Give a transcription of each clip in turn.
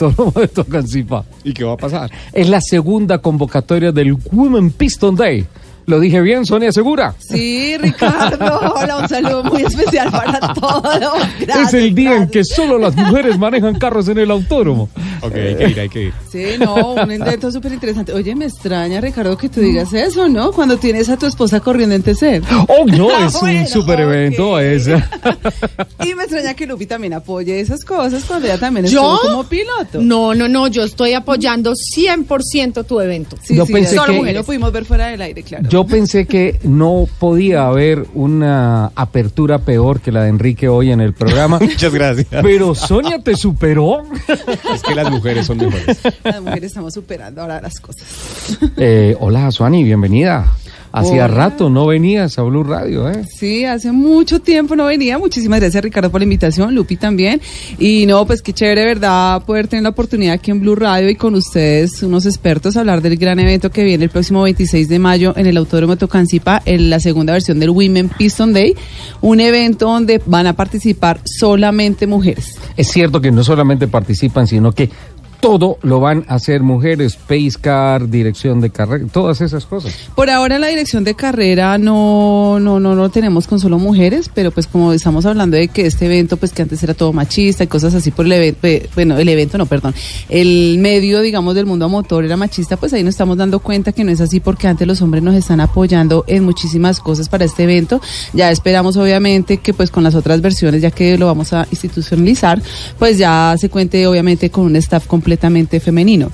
Autónomo de Tocancipá. ¿Y qué va a pasar? Es la segunda convocatoria del Women Piston Day. ¿Lo dije bien, Sonia Segura? Sí, Ricardo. Hola, un saludo muy especial para todos. Gracias, es el día en que solo las mujeres manejan carros en el autódromo. Ok, hay que ir, hay que ir. Sí, no, un invento súper interesante. Oye, me extraña, Ricardo, que tú digas eso, ¿no? Cuando tienes a tu esposa corriendo en TC. Oh, no, es un super evento ese. Y me extraña que Lupi también apoye esas cosas cuando ella también ¿Yo? estuvo como piloto. No, no, no, yo estoy apoyando 100% tu evento. Sí, Yo sí, pensé solo que- mujeres. Lo pudimos ver fuera del aire, claro. Yo pensé que no podía haber una apertura peor que la de Enrique hoy en el programa. Muchas gracias. Pero Sonia te superó. Es que las mujeres son mejores. Las mujeres estamos superando ahora las cosas. Eh, hola, Suani, bienvenida. Hacía Hola. rato no venías a Blue Radio, ¿eh? Sí, hace mucho tiempo no venía. Muchísimas gracias, Ricardo, por la invitación. Lupi también. Y no, pues qué chévere, ¿verdad? Poder tener la oportunidad aquí en Blue Radio y con ustedes, unos expertos, hablar del gran evento que viene el próximo 26 de mayo en el Autódromo de Tocancipá, en la segunda versión del Women Piston Day. Un evento donde van a participar solamente mujeres. Es cierto que no solamente participan, sino que todo lo van a hacer mujeres, pace car, dirección de carrera, todas esas cosas. Por ahora la dirección de carrera no, no, no, no tenemos con solo mujeres, pero pues como estamos hablando de que este evento, pues que antes era todo machista y cosas así por el evento, bueno, el evento no, perdón, el medio, digamos, del mundo a motor era machista, pues ahí nos estamos dando cuenta que no es así porque antes los hombres nos están apoyando en muchísimas cosas para este evento. Ya esperamos obviamente que pues con las otras versiones, ya que lo vamos a institucionalizar, pues ya se cuente obviamente con un staff completamente femenino.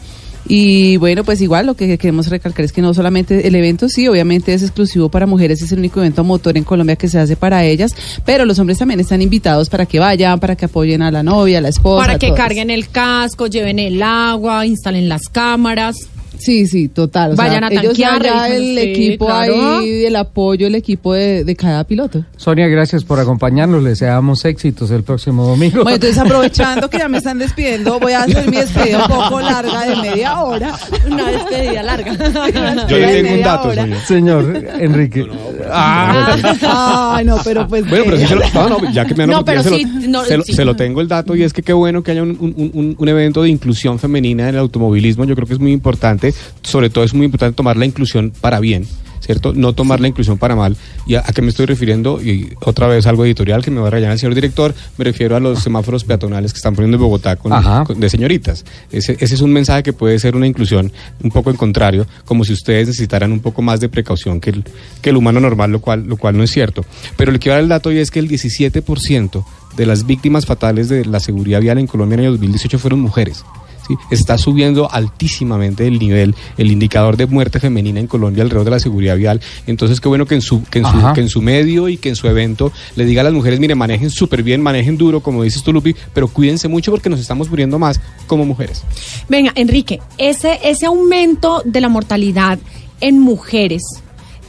Y bueno, pues igual lo que queremos recalcar es que no solamente el evento, sí, obviamente es exclusivo para mujeres, es el único evento motor en Colombia que se hace para ellas, pero los hombres también están invitados para que vayan, para que apoyen a la novia, a la esposa. Para que todas. carguen el casco, lleven el agua, instalen las cámaras. Sí, sí, total. o sea, Vayan a ellos allá el sí, equipo claro. ahí, el apoyo, el equipo de, de cada piloto. Sonia, gracias por acompañarnos. Les deseamos éxitos el próximo domingo. Bueno, entonces aprovechando que ya me están despidiendo, voy a hacer mi despedida un poco larga de media hora. Una despedida larga. Yo le tengo un dato. Señor Enrique. Ah, Ay, no, pero pues. Bueno, pero sí se lo, no, no, ya que me han No, pero se, sí, lo, no, se, lo, sí. se lo tengo el dato y es que qué bueno que haya un, un- un- un evento de inclusión femenina en el automovilismo. Yo creo que es muy importante, sobre todo es muy importante tomar la inclusión para bien. ¿Cierto? No tomar la inclusión para mal. ¿Y a, a qué me estoy refiriendo? Y otra vez algo editorial que me va a rayar el señor director. Me refiero a los semáforos peatonales que están poniendo en Bogotá con, de señoritas. Ese, ese es un mensaje que puede ser una inclusión un poco en contrario, como si ustedes necesitaran un poco más de precaución que el, que el humano normal, lo cual, lo cual no es cierto. Pero le quiero dar el dato y es que el 17% de las víctimas fatales de la seguridad vial en Colombia en el año 2018 fueron mujeres. ¿Sí? Está subiendo altísimamente el nivel, el indicador de muerte femenina en Colombia alrededor de la seguridad vial. Entonces, qué bueno que en su, que en su, que en su medio y que en su evento le diga a las mujeres, mire, manejen súper bien, manejen duro, como dices tú, Lupi, pero cuídense mucho porque nos estamos muriendo más como mujeres. Venga, Enrique, ese, ese aumento de la mortalidad en mujeres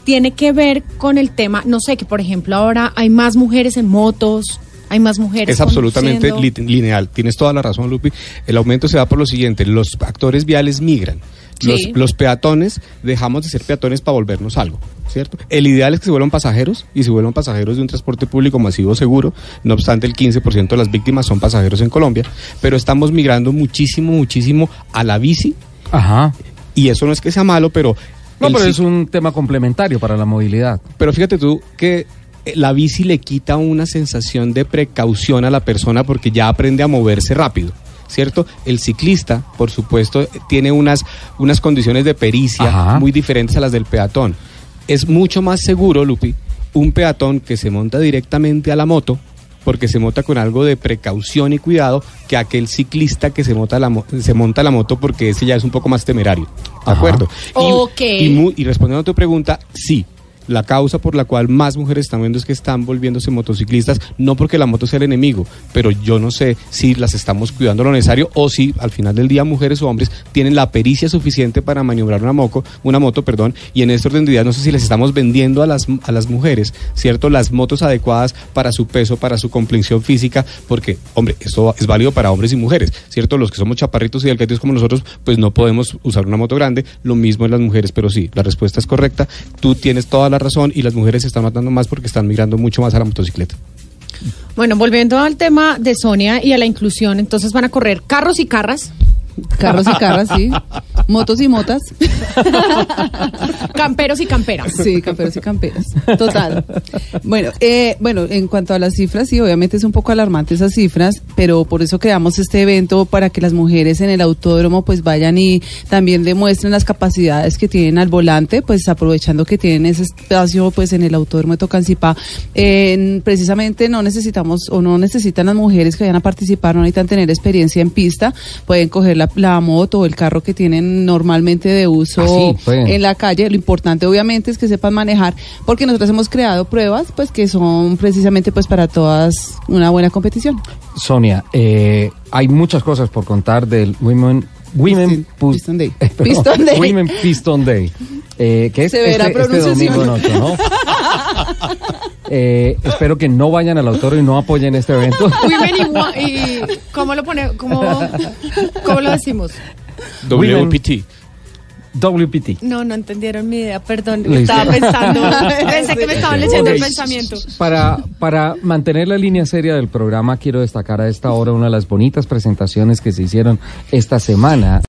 tiene que ver con el tema, no sé, que por ejemplo ahora hay más mujeres en motos, hay más mujeres. Es absolutamente li- lineal. Tienes toda la razón, Lupi. El aumento se da por lo siguiente. Los actores viales migran. Los, Sí. los peatones dejamos de ser peatones para volvernos algo, ¿cierto? El ideal es que se vuelvan pasajeros y se vuelvan pasajeros de un transporte público masivo seguro. No obstante, el 15% de las víctimas son pasajeros en Colombia. Pero estamos migrando muchísimo, muchísimo a la bici. Ajá. Y eso no es que sea malo, pero... No, pero es un tema complementario para la movilidad. pero fíjate tú que la bici le quita una sensación de precaución a la persona porque ya aprende a moverse rápido. ¿Cierto? El ciclista, por supuesto, tiene unas, unas condiciones de pericia Ajá. muy diferentes a las del peatón. Es mucho más seguro, Lupi, un peatón que se monta directamente a la moto, porque se monta con algo de precaución y cuidado, que aquel ciclista que se monta a la, mo- se monta a la moto porque ese ya es un poco más temerario. ¿De Ajá. acuerdo? Y- Ok. Y, mu- y respondiendo a tu pregunta, sí. La causa por la cual más mujeres están viendo es que están volviéndose motociclistas, no porque la moto sea el enemigo, pero yo no sé si las estamos cuidando lo necesario o si al final del día mujeres o hombres tienen la pericia suficiente para maniobrar una moto, una moto, perdón, y en este orden de ideas no sé si les estamos vendiendo a las a las mujeres, ¿cierto? Las motos adecuadas para su peso, para su complexión física, porque hombre, esto es válido para hombres y mujeres, ¿cierto? Los que somos chaparritos y delgaditos como nosotros, pues no podemos usar una moto grande, lo mismo en las mujeres, pero sí, la respuesta es correcta. Tú tienes toda la razón y las mujeres se están matando más porque están migrando mucho más a la motocicleta. Bueno, volviendo al tema de Sonia y a la inclusión, entonces van a correr carros y carras, Carros y carras, sí. Motos y motas. camperos y camperas. Sí, camperos y camperas. Total. Bueno, eh, bueno, en cuanto a las cifras, sí, obviamente es un poco alarmante esas cifras, pero por eso creamos este evento para que las mujeres en el autódromo pues vayan y también demuestren las capacidades que tienen al volante, pues aprovechando que tienen ese espacio pues en el autódromo de Tocancipá. Eh, precisamente no necesitamos o no necesitan las mujeres que vayan a participar, no necesitan tener experiencia en pista, pueden coger la, la moto o el carro que tienen normalmente de uso Ah, pueden. en la calle. Lo importante obviamente es que sepan manejar, porque nosotros hemos creado pruebas pues que son precisamente pues para todas una buena competición. Sonia, eh, hay muchas cosas por contar del Women Women Piston- Day. eh, perdón, Piston Day. Women Piston Day. Eh, que es Severa este, este. Eh, espero que no vayan al autor y no apoyen este evento. Women y ¿cómo lo pone? ¿Cómo, cómo lo decimos? WPT. WPT. No, no entendieron mi idea, perdón. Listo. Estaba pensando, pensé que me estaban leyendo el pensamiento. Para, para mantener la línea seria del programa, quiero destacar a esta hora una de las bonitas presentaciones que se hicieron esta semana.